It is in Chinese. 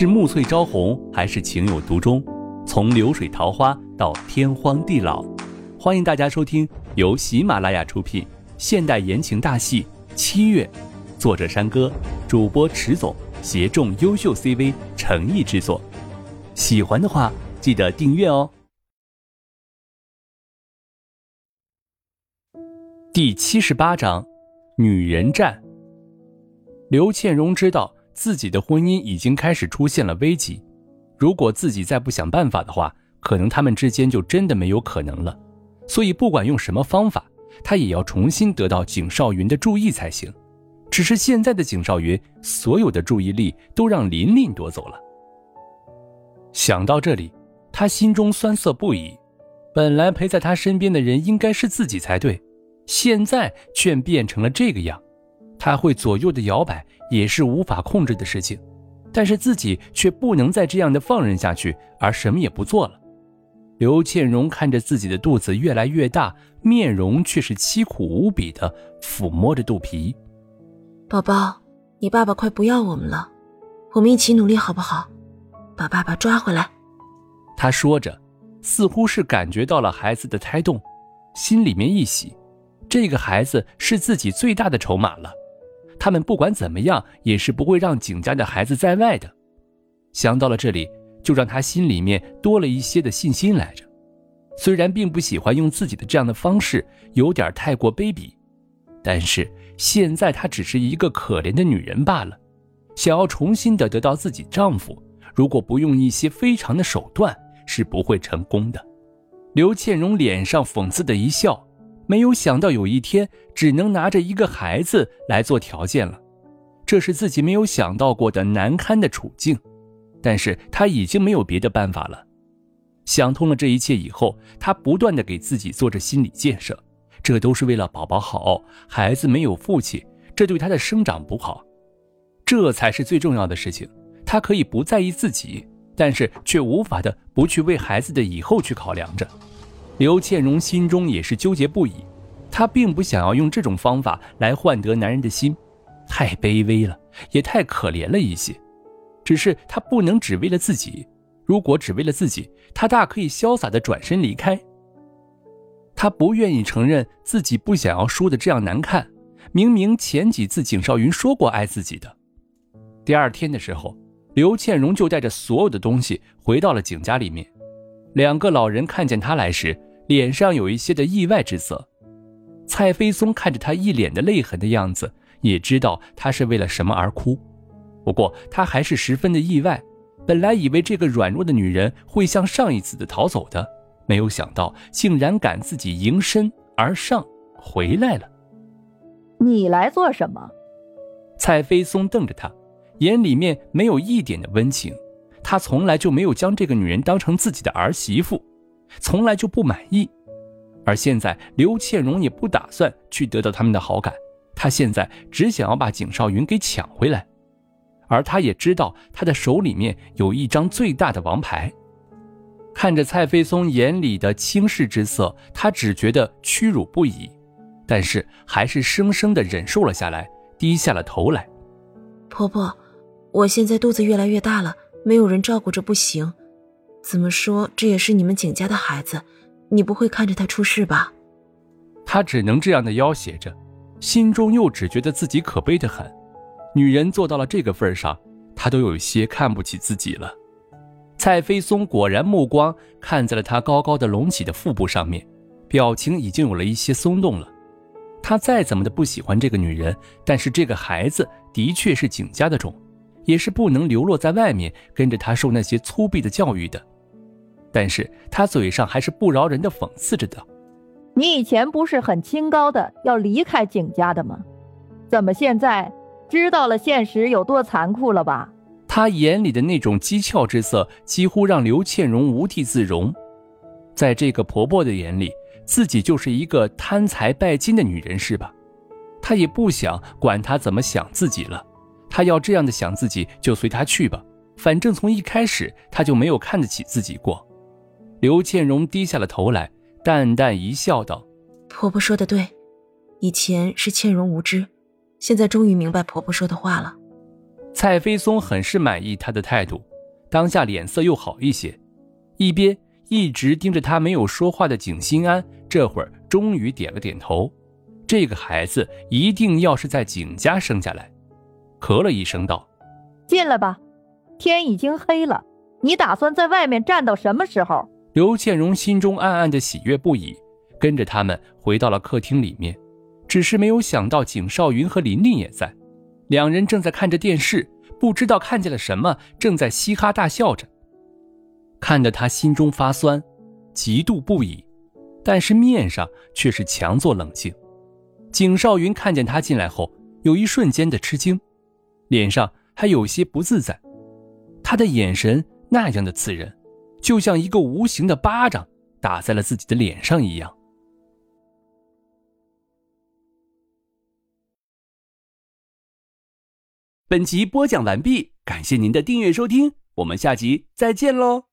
是暮翠朝红，还是情有独钟？从流水桃花到天荒地老，欢迎大家收听由喜马拉雅出品现代言情大戏《七月》，作者山歌，主播迟总，协众优秀 CV 诚意制作。喜欢的话，记得订阅哦。第七十八章，女人战。刘倩蓉知道自己的婚姻已经开始出现了危机，如果自己再不想办法的话，可能他们之间就真的没有可能了。所以不管用什么方法，他也要重新得到景少云的注意才行。只是现在的景少云，所有的注意力都让琳琳夺走了。想到这里，他心中酸涩不已。本来陪在他身边的人应该是自己才对。现在却变成了这个样，他会左右的摇摆也是无法控制的事情，但是自己却不能再这样的放任下去，而什么也不做了。刘倩蓉看着自己的肚子越来越大，面容却是凄苦无比的抚摸着肚皮。宝宝，你爸爸快不要我们了，我们一起努力好不好？把爸爸抓回来。他说着，似乎是感觉到了孩子的胎动，心里面一喜。这个孩子是自己最大的筹码了，他们不管怎么样也是不会让景家的孩子在外的。想到了这里，就让他心里面多了一些的信心来着。虽然并不喜欢用自己的这样的方式，有点太过卑鄙，但是现在她只是一个可怜的女人罢了。想要重新的得到自己丈夫，如果不用一些非常的手段，是不会成功的。刘倩蓉脸上讽刺的一笑。没有想到有一天只能拿着一个孩子来做条件了，这是自己没有想到过的难堪的处境。但是他已经没有别的办法了。想通了这一切以后，他不断的给自己做着心理建设，这都是为了宝宝好。孩子没有父亲，这对他的生长不好，这才是最重要的事情。他可以不在意自己，但是却无法的不去为孩子的以后去考量着。刘倩蓉心中也是纠结不已，她并不想要用这种方法来换得男人的心，太卑微了，也太可怜了一些。只是她不能只为了自己，如果只为了自己，她大可以潇洒的转身离开。她不愿意承认自己不想要输的这样难看，明明前几次景少云说过爱自己的。第二天的时候，刘倩蓉就带着所有的东西回到了景家里面，两个老人看见她来时。脸上有一些的意外之色，蔡飞松看着他一脸的泪痕的样子，也知道他是为了什么而哭。不过他还是十分的意外，本来以为这个软弱的女人会像上一次的逃走的，没有想到竟然敢自己迎身而上回来了。你来做什么？蔡飞松瞪着他，眼里面没有一点的温情。他从来就没有将这个女人当成自己的儿媳妇。从来就不满意，而现在刘倩蓉也不打算去得到他们的好感，她现在只想要把景少云给抢回来，而她也知道他的手里面有一张最大的王牌。看着蔡飞松眼里的轻视之色，她只觉得屈辱不已，但是还是生生的忍受了下来，低下了头来。婆婆，我现在肚子越来越大了，没有人照顾着不行。怎么说，这也是你们景家的孩子，你不会看着他出事吧？他只能这样的要挟着，心中又只觉得自己可悲的很。女人做到了这个份上，他都有些看不起自己了。蔡飞松果然目光看在了他高高的隆起的腹部上面，表情已经有了一些松动了。他再怎么的不喜欢这个女人，但是这个孩子的确是景家的种。也是不能流落在外面，跟着他受那些粗鄙的教育的。但是他嘴上还是不饶人的讽刺着道：“你以前不是很清高的要离开景家的吗？怎么现在知道了现实有多残酷了吧？”他眼里的那种讥诮之色，几乎让刘倩蓉无地自容。在这个婆婆的眼里，自己就是一个贪财拜金的女人，是吧？她也不想管她怎么想自己了。她要这样的想自己，就随她去吧。反正从一开始她就没有看得起自己过。刘倩蓉低下了头来，淡淡一笑，道：“婆婆说的对，以前是倩蓉无知，现在终于明白婆婆说的话了。”蔡飞松很是满意她的态度，当下脸色又好一些，一边一直盯着他没有说话的景心安，这会儿终于点了点头。这个孩子一定要是在景家生下来，咳了一声道：“进来吧，天已经黑了，你打算在外面站到什么时候？”刘倩荣心中暗暗的喜悦不已，跟着他们回到了客厅里面，只是没有想到景少云和琳琳也在，两人正在看着电视，不知道看见了什么，正在嘻哈大笑着，看得他心中发酸，嫉妒不已，但是面上却是强作冷静。景少云看见他进来后，有一瞬间的吃惊，脸上还有些不自在。他的眼神那样的刺人，就像一个无形的巴掌打在了自己的脸上一样。本集播讲完毕，感谢您的订阅收听，我们下集再见喽。